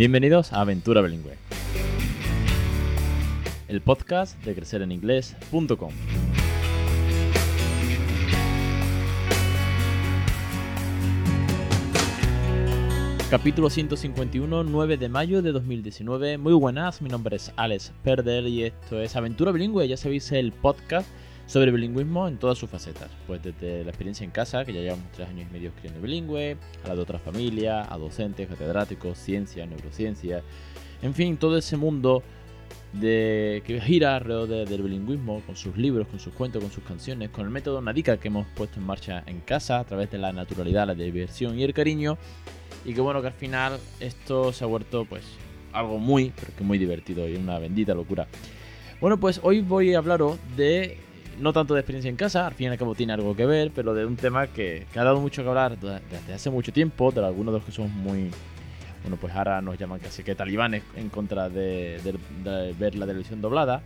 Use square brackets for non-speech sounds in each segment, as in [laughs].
Bienvenidos a Aventura Bilingüe, el podcast de crecereninglés.com. Capítulo 151, 9 de mayo de 2019. Muy buenas, mi nombre es Alex Perder y esto es Aventura Bilingüe. Ya sabéis, el podcast sobre bilingüismo en todas sus facetas. Pues desde la experiencia en casa, que ya llevamos tres años y medio escribiendo bilingüe, a la de otras familias, a docentes, catedráticos, ciencia, neurociencia, en fin, todo ese mundo de que gira alrededor del bilingüismo, con sus libros, con sus cuentos, con sus canciones, con el método Nadica que hemos puesto en marcha en casa a través de la naturalidad, la diversión y el cariño y que bueno, que al final esto se ha vuelto pues algo muy, pero que muy divertido y una bendita locura. Bueno, pues hoy voy a hablaros de, no tanto de experiencia en casa, al fin y al cabo tiene algo que ver, pero de un tema que, ha dado mucho que hablar desde hace mucho tiempo, de algunos de los que son muy, bueno, pues ahora nos llaman casi que talibanes en contra de, de ver la televisión doblada.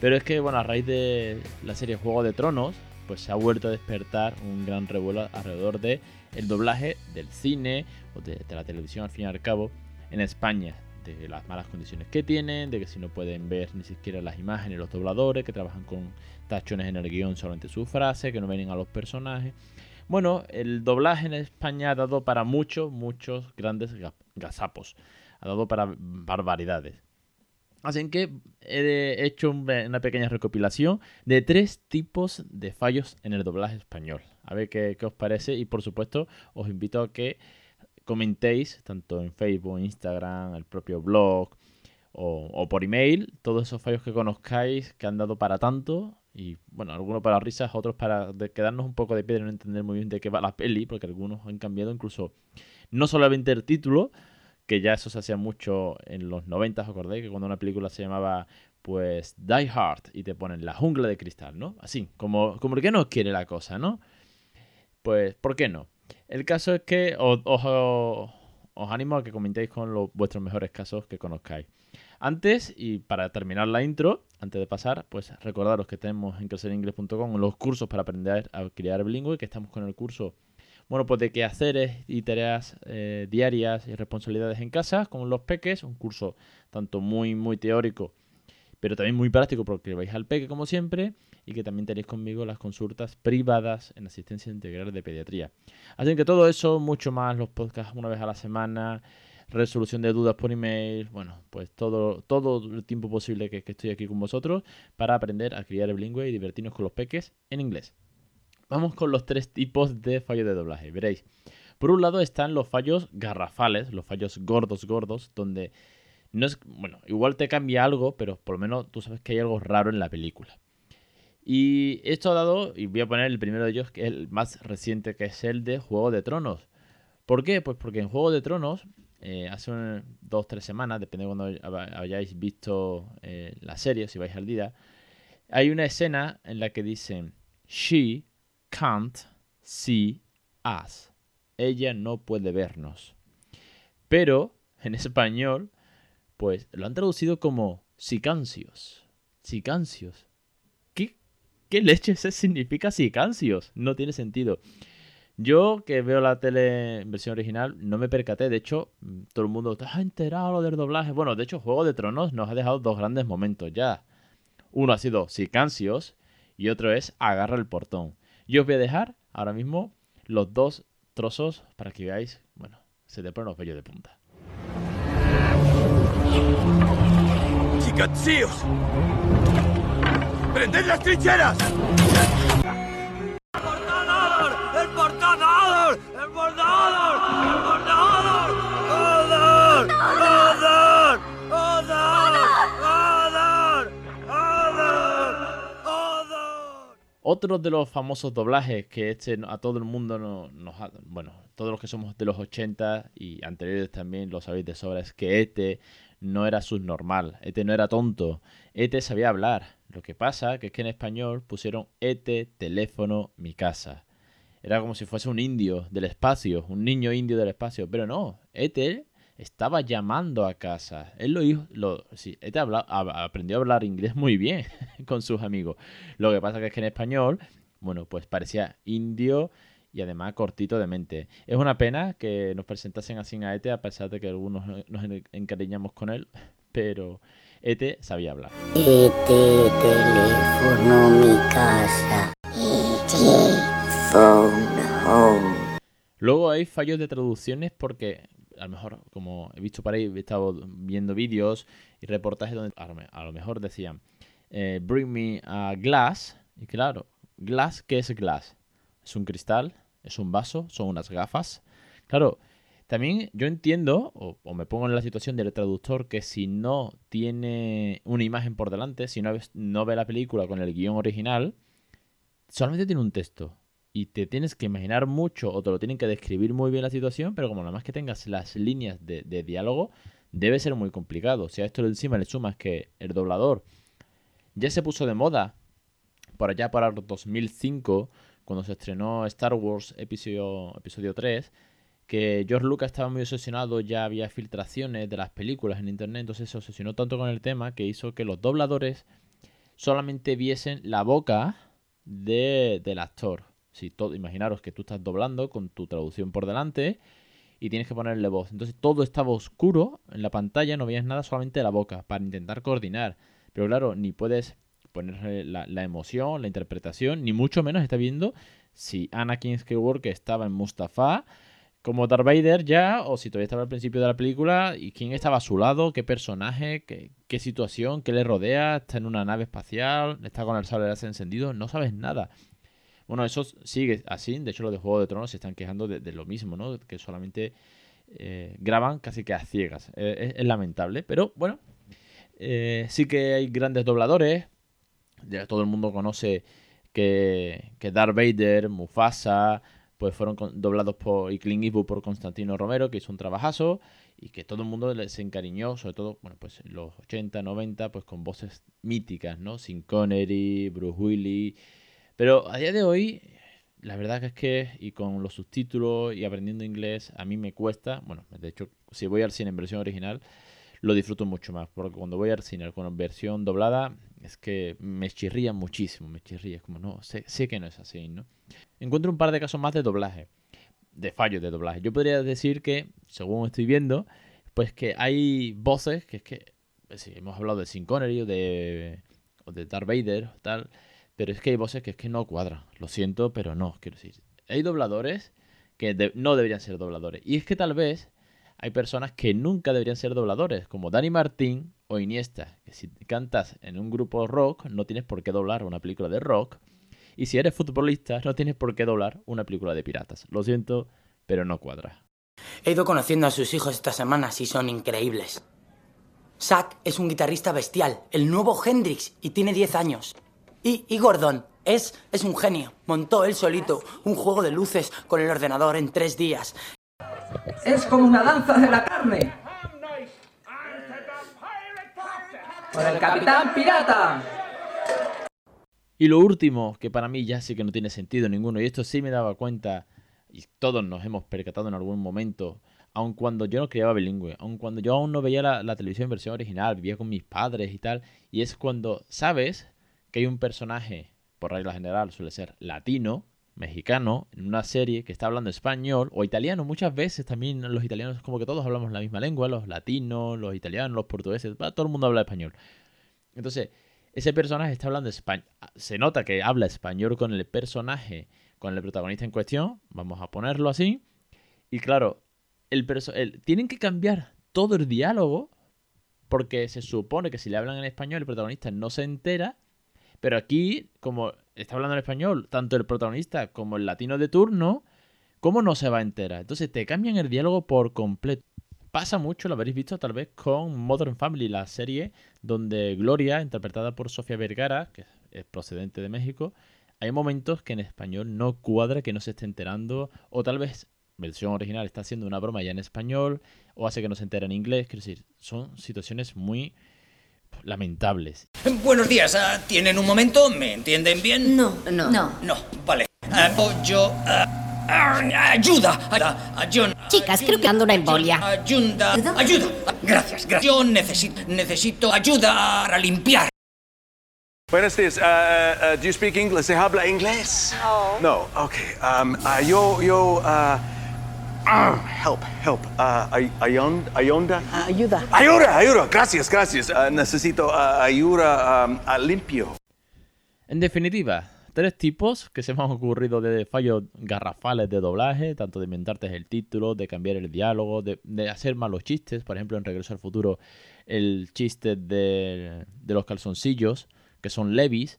Pero es que, bueno, a raíz de la serie Juego de Tronos, pues se ha vuelto a despertar un gran revuelo alrededor de doblaje del cine o de, la televisión al fin y al cabo en España de las malas condiciones que tienen, de que si no pueden ver ni siquiera las imágenes los dobladores, que trabajan con tachones en el guion solamente su frase, que no ven a los personajes. Bueno, el doblaje en España ha dado para muchos, muchos grandes gazapos. Ha dado para barbaridades. Así que he hecho una pequeña recopilación de tres tipos de fallos en el doblaje español. A ver qué, os parece y por supuesto os invito a que comentéis tanto en Facebook, Instagram, el propio blog o, por email todos esos fallos que conozcáis que han dado para tanto y bueno, algunos para risas, otros para quedarnos un poco de piedra y no entender muy bien de qué va la peli, porque algunos han cambiado incluso no solamente el título, que ya eso se hacía mucho en los 90, ¿os acordáis? Que cuando una película se llamaba pues Die Hard y te ponen la jungla de cristal, ¿no? Así, como, como que no quiere la cosa, ¿no? Pues, ¿por qué no? El caso es que os, animo a que comentéis con los, vuestros mejores casos que conozcáis. Antes, y para terminar la intro, antes de pasar, pues recordaros que tenemos en creceringles.com los cursos para aprender a crear bilingüe, que estamos con el curso bueno, pues de quehaceres y tareas eh, diarias y responsabilidades en casa con los peques, un curso tanto muy, muy teórico, pero también muy práctico porque vais al peque como siempre y que también tenéis conmigo las consultas privadas en asistencia integral de pediatría. Así que todo eso, mucho más, los podcasts una vez a la semana, resolución de dudas por email, bueno, pues todo, todo el tiempo posible que, estoy aquí con vosotros para aprender a criar el bilingüe y divertirnos con los peques en inglés. Vamos con los tres tipos de fallos de doblaje. Veréis. Por un lado están los fallos garrafales, los fallos gordos, gordos, donde no es. Bueno, igual te cambia algo, pero por lo menos tú sabes que hay algo raro en la película. Y esto ha dado, y voy a poner el primero de ellos, que es el más reciente, que es el de Juego de Tronos. ¿Por qué? Pues porque en Juego de Tronos, eh, hace dos o tres semanas, depende de cuando hayáis visto eh, la serie, si vais al día, hay una escena en la que dicen, She can't see us. Ella no puede vernos. Pero en español, pues lo han traducido como sicancios. Sicancios. ¿Qué, qué leche significa sicancios? No tiene sentido. Yo que veo la tele en versión original no me percaté. De hecho, todo el mundo está enterado del doblaje. Bueno, de hecho, Juego de Tronos nos ha dejado dos grandes momentos ya. Uno ha sido Sicancios y otro es Agarra el portón. Yo os voy a dejar ahora mismo los dos trozos para que veáis, bueno, se te ponen los vellos de punta. ¡Chicatsíos! ¡Prended las trincheras! Otro de los famosos doblajes que este a todo el mundo nos, ha, bueno, todos los que somos de los 80 y anteriores también lo sabéis de sobra, es que Ete no era subnormal, Ete no era tonto, Ete sabía hablar. Lo que pasa que es que en español pusieron Ete, teléfono, mi casa. Era como si fuese un indio del espacio, un niño indio del espacio, pero no, Ete estaba llamando a casa. Él lo hizo, lo, sí, este aprendió a hablar inglés muy bien [laughs] con sus amigos. Lo que pasa que es que en español, bueno, pues parecía indio y además cortito de mente. Es una pena que nos presentasen así a Ete, a pesar de que algunos nos encariñamos con él, [laughs] pero Ete sabía hablar. Ete, teléfono, mi casa. Ete, phone home. Luego hay fallos de traducciones porque a lo mejor, como he visto por ahí, he estado viendo vídeos y reportajes donde a lo mejor decían, eh, bring me a glass. Y claro, glass, ¿qué es glass? Es un cristal, es un vaso, son unas gafas. Claro, también yo entiendo, o, me pongo en la situación del traductor, que si no tiene una imagen por delante, si no, no ve la película con el guion original, solamente tiene un texto. Y te tienes que imaginar mucho o te lo tienen que describir muy bien la situación, pero como nada más que tengas las líneas de, diálogo, debe ser muy complicado. Si a esto encima le sumas que el doblador ya se puso de moda por allá para el 2005, cuando se estrenó Star Wars episodio, episodio 3, que George Lucas estaba muy obsesionado, ya había filtraciones de las películas en internet, entonces se obsesionó tanto con el tema que hizo que los dobladores solamente viesen la boca de, del actor. Si todo, imaginaros que tú estás doblando con tu traducción por delante y tienes que ponerle voz. Entonces todo estaba oscuro en la pantalla, no veías nada, solamente la boca, para intentar coordinar. Pero claro, ni puedes ponerle la, emoción, la interpretación, ni mucho menos está viendo si Anakin Skywalker estaba en Mustafa como Darth Vader ya, o si todavía estaba al principio de la película, y quién estaba a su lado, qué personaje, qué, qué situación, qué le rodea, está en una nave espacial, está con el sable láser encendido, no sabes nada. Bueno, eso sigue así, de hecho los de Juego de Tronos se están quejando de, lo mismo, ¿no? Que solamente eh, graban casi que a ciegas. Eh, es, lamentable, pero bueno, eh, sí que hay grandes dobladores, ya todo el mundo conoce que, que Darth Vader, Mufasa, pues fueron doblados por y Clint por Constantino Romero, que hizo un trabajazo y que todo el mundo se encariñó, sobre todo, bueno, pues en los 80, 90, pues con voces míticas, ¿no? Sin Connery, Bruce Willis. Pero a día de hoy, la verdad es que, y con los subtítulos y aprendiendo inglés, a mí me cuesta, bueno, de hecho, si voy al cine en versión original, lo disfruto mucho más, porque cuando voy al cine con versión doblada, es que me chirría muchísimo, me chirría, es como, no, sé, sé que no es así, ¿no? Encuentro un par de casos más de doblaje, de fallos de doblaje. Yo podría decir que, según estoy viendo, pues que hay voces que es que, pues hemos hablado de Sin Connery o de, o de Darth Vader tal, pero es que hay voces que es que no cuadran. Lo siento, pero no, quiero decir. Hay dobladores que no deberían ser dobladores. Y es que tal vez hay personas que nunca deberían ser dobladores, como Dani Martín o Iniesta, que si cantas en un grupo rock no tienes por qué doblar una película de rock, y si eres futbolista no tienes por qué doblar una película de piratas. Lo siento, pero no cuadra. He ido conociendo a sus hijos esta semana y son increíbles. Zack es un guitarrista bestial, el nuevo Hendrix, y tiene 10 años. Y, y Gordon es, es un genio. Montó él solito un juego de luces con el ordenador en tres días. Es como una danza de la carne. Por el capitán pirata. Y lo último, que para mí ya sí que no tiene sentido ninguno, y esto sí me daba cuenta, y todos nos hemos percatado en algún momento, aun cuando yo no criaba bilingüe, aun cuando yo aún no veía la, televisión en versión original, vivía con mis padres y tal, y es cuando sabes que hay un personaje, por regla general suele ser latino, mexicano en una serie que está hablando español o italiano. Muchas veces también los italianos, como que todos hablamos la misma lengua, los latinos, los italianos, los portugueses, todo el mundo habla español. Entonces, ese personaje está hablando español. Se nota que habla español con el personaje, con el protagonista en cuestión. Vamos a ponerlo así. Y claro, el, el tienen que cambiar todo el diálogo porque se supone que si le hablan en español el protagonista no se entera. Pero aquí, como está hablando en español, tanto el protagonista como el latino de turno, ¿cómo no se va a enterar? Entonces te cambian el diálogo por completo. Pasa mucho, lo habréis visto tal vez con Modern Family, la serie donde Gloria, interpretada por Sofía Vergara, que es procedente de México, hay momentos que en español no cuadra, que no se esté enterando, o tal vez versión original está haciendo una broma ya en español, o hace que no se entere en inglés. Quiero decir, son situaciones muy lamentables. Buenos días, ah, ¿tienen un momento? ¿Me entienden bien? No, no. No, no vale. Yo... Ah, ayuda, ayuda, Chicas, creo que ando una embolia. Ayuda, ayuda. Gracias, gracias. Yo necesito, necesito ayuda para limpiar. Buenos días. Uh, uh, do you speak English? ¿Se habla inglés? No. No. Okay. Um, uh, yo, yo, uh, ah, help, help. Uh, ay- ayon- ayonda. Ayuda. Ayuda, ayuda. Gracias, gracias. Uh, necesito uh, ayuda um, a limpio. En definitiva, tres tipos que se me han ocurrido de fallos garrafales de doblaje, tanto de inventarte el título, de cambiar el diálogo, de, de hacer malos chistes. Por ejemplo, en Regreso al Futuro, el chiste de, de los calzoncillos, que son Levis,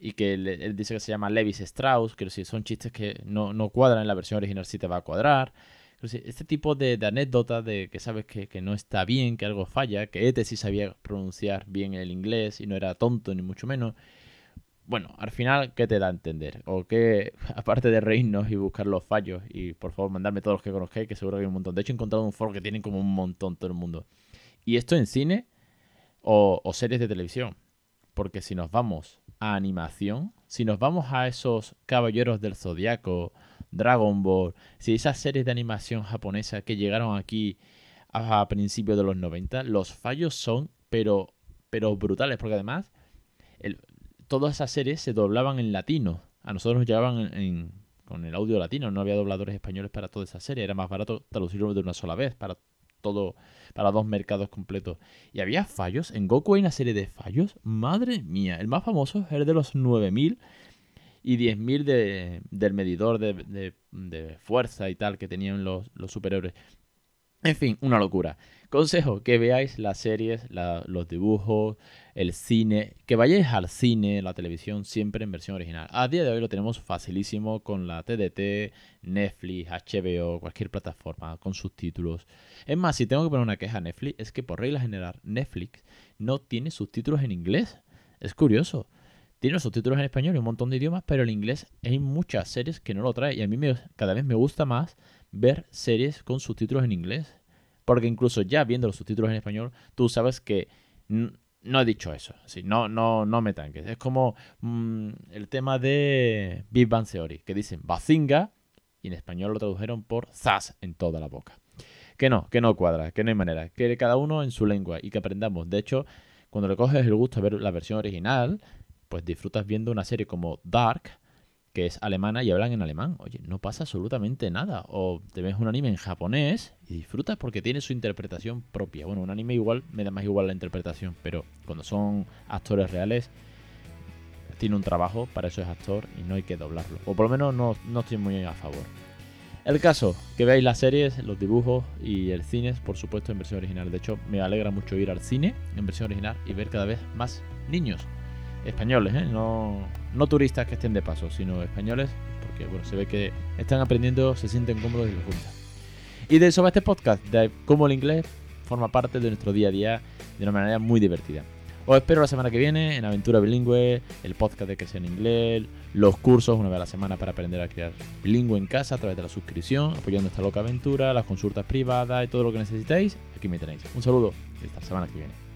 y que él dice que se llama Levis Strauss, que si son chistes que no, no cuadran en la versión original, sí te va a cuadrar. Este tipo de, anécdotas de que sabes que, que no está bien, que algo falla, que Ete sí sabía pronunciar bien el inglés y no era tonto ni mucho menos. Bueno, al final, ¿qué te da a entender? O que, [laughs] aparte de reírnos y buscar los fallos, y por favor mandarme todos los que conozcáis, que seguro que hay un montón. De hecho, he encontrado un foro que tienen como un montón todo el mundo. Y esto en cine o series de televisión. Porque si nos vamos animación, si nos vamos a esos Caballeros del Zodiaco, Dragon Ball, si esas series de animación japonesa que llegaron aquí a, principios de los 90, los fallos son, pero, pero brutales, porque además todas esas series se doblaban en latino. A nosotros nos llegaban en- con el audio latino, no había dobladores españoles para toda esa serie, era más barato traducirlo de una sola vez para todo, para dos mercados completos. Y había fallos, en Goku hay una serie de fallos, madre mía, el más famoso es el de los 9000 y 10.000 de, del medidor de, de- fuerza y tal que tenían los, los superhéroes. En fin, una locura. Consejo, que veáis las series, la- los dibujos, el cine, que vayáis al cine, la televisión, siempre en versión original. A día de hoy lo tenemos facilísimo con la TDT, Netflix, HBO, cualquier plataforma, con subtítulos. Es más, si tengo que poner una queja a Netflix, es que por regla general Netflix no tiene subtítulos en inglés. Es curioso. Tiene los subtítulos en español y un montón de idiomas, pero el inglés hay muchas series que no lo trae. Y a mí me- cada vez me gusta más ver series con subtítulos en inglés. Porque incluso ya viendo los subtítulos en español, tú sabes que no he dicho eso. Así, no, no, no me tanques. Es como mm, el tema de Big Bang Theory, que dicen Bazinga y en español lo tradujeron por Zas en toda la boca. Que no, que no cuadra, que no hay manera. Que cada uno en su lengua y que aprendamos. De hecho, cuando le coges el gusto a ver la versión original, pues disfrutas viendo una serie como Dark, que es alemana y hablan en alemán. Oye, no pasa absolutamente nada. O te ves un anime en japonés y disfrutas porque tiene su interpretación propia. Bueno, un anime igual me da más igual la interpretación, pero cuando son actores reales, tiene un trabajo, para eso es actor y no hay que doblarlo. O por lo menos no, no estoy muy a favor. El caso, que veáis las series, los dibujos y el cine, por supuesto, en versión original. De hecho, me alegra mucho ir al cine en versión original y ver cada vez más niños españoles, ¿eh? no, no turistas que estén de paso, sino españoles, porque bueno, se ve que están aprendiendo, se sienten cómodos y les gusta. Y de eso va este podcast, de cómo el inglés forma parte de nuestro día a día de una manera muy divertida. Os espero la semana que viene en Aventura Bilingüe, el podcast de Crecer en Inglés, los cursos una vez a la semana para aprender a crear bilingüe en casa a través de la suscripción, apoyando esta loca aventura, las consultas privadas y todo lo que necesitéis, aquí me tenéis. Un saludo y hasta la semana que viene.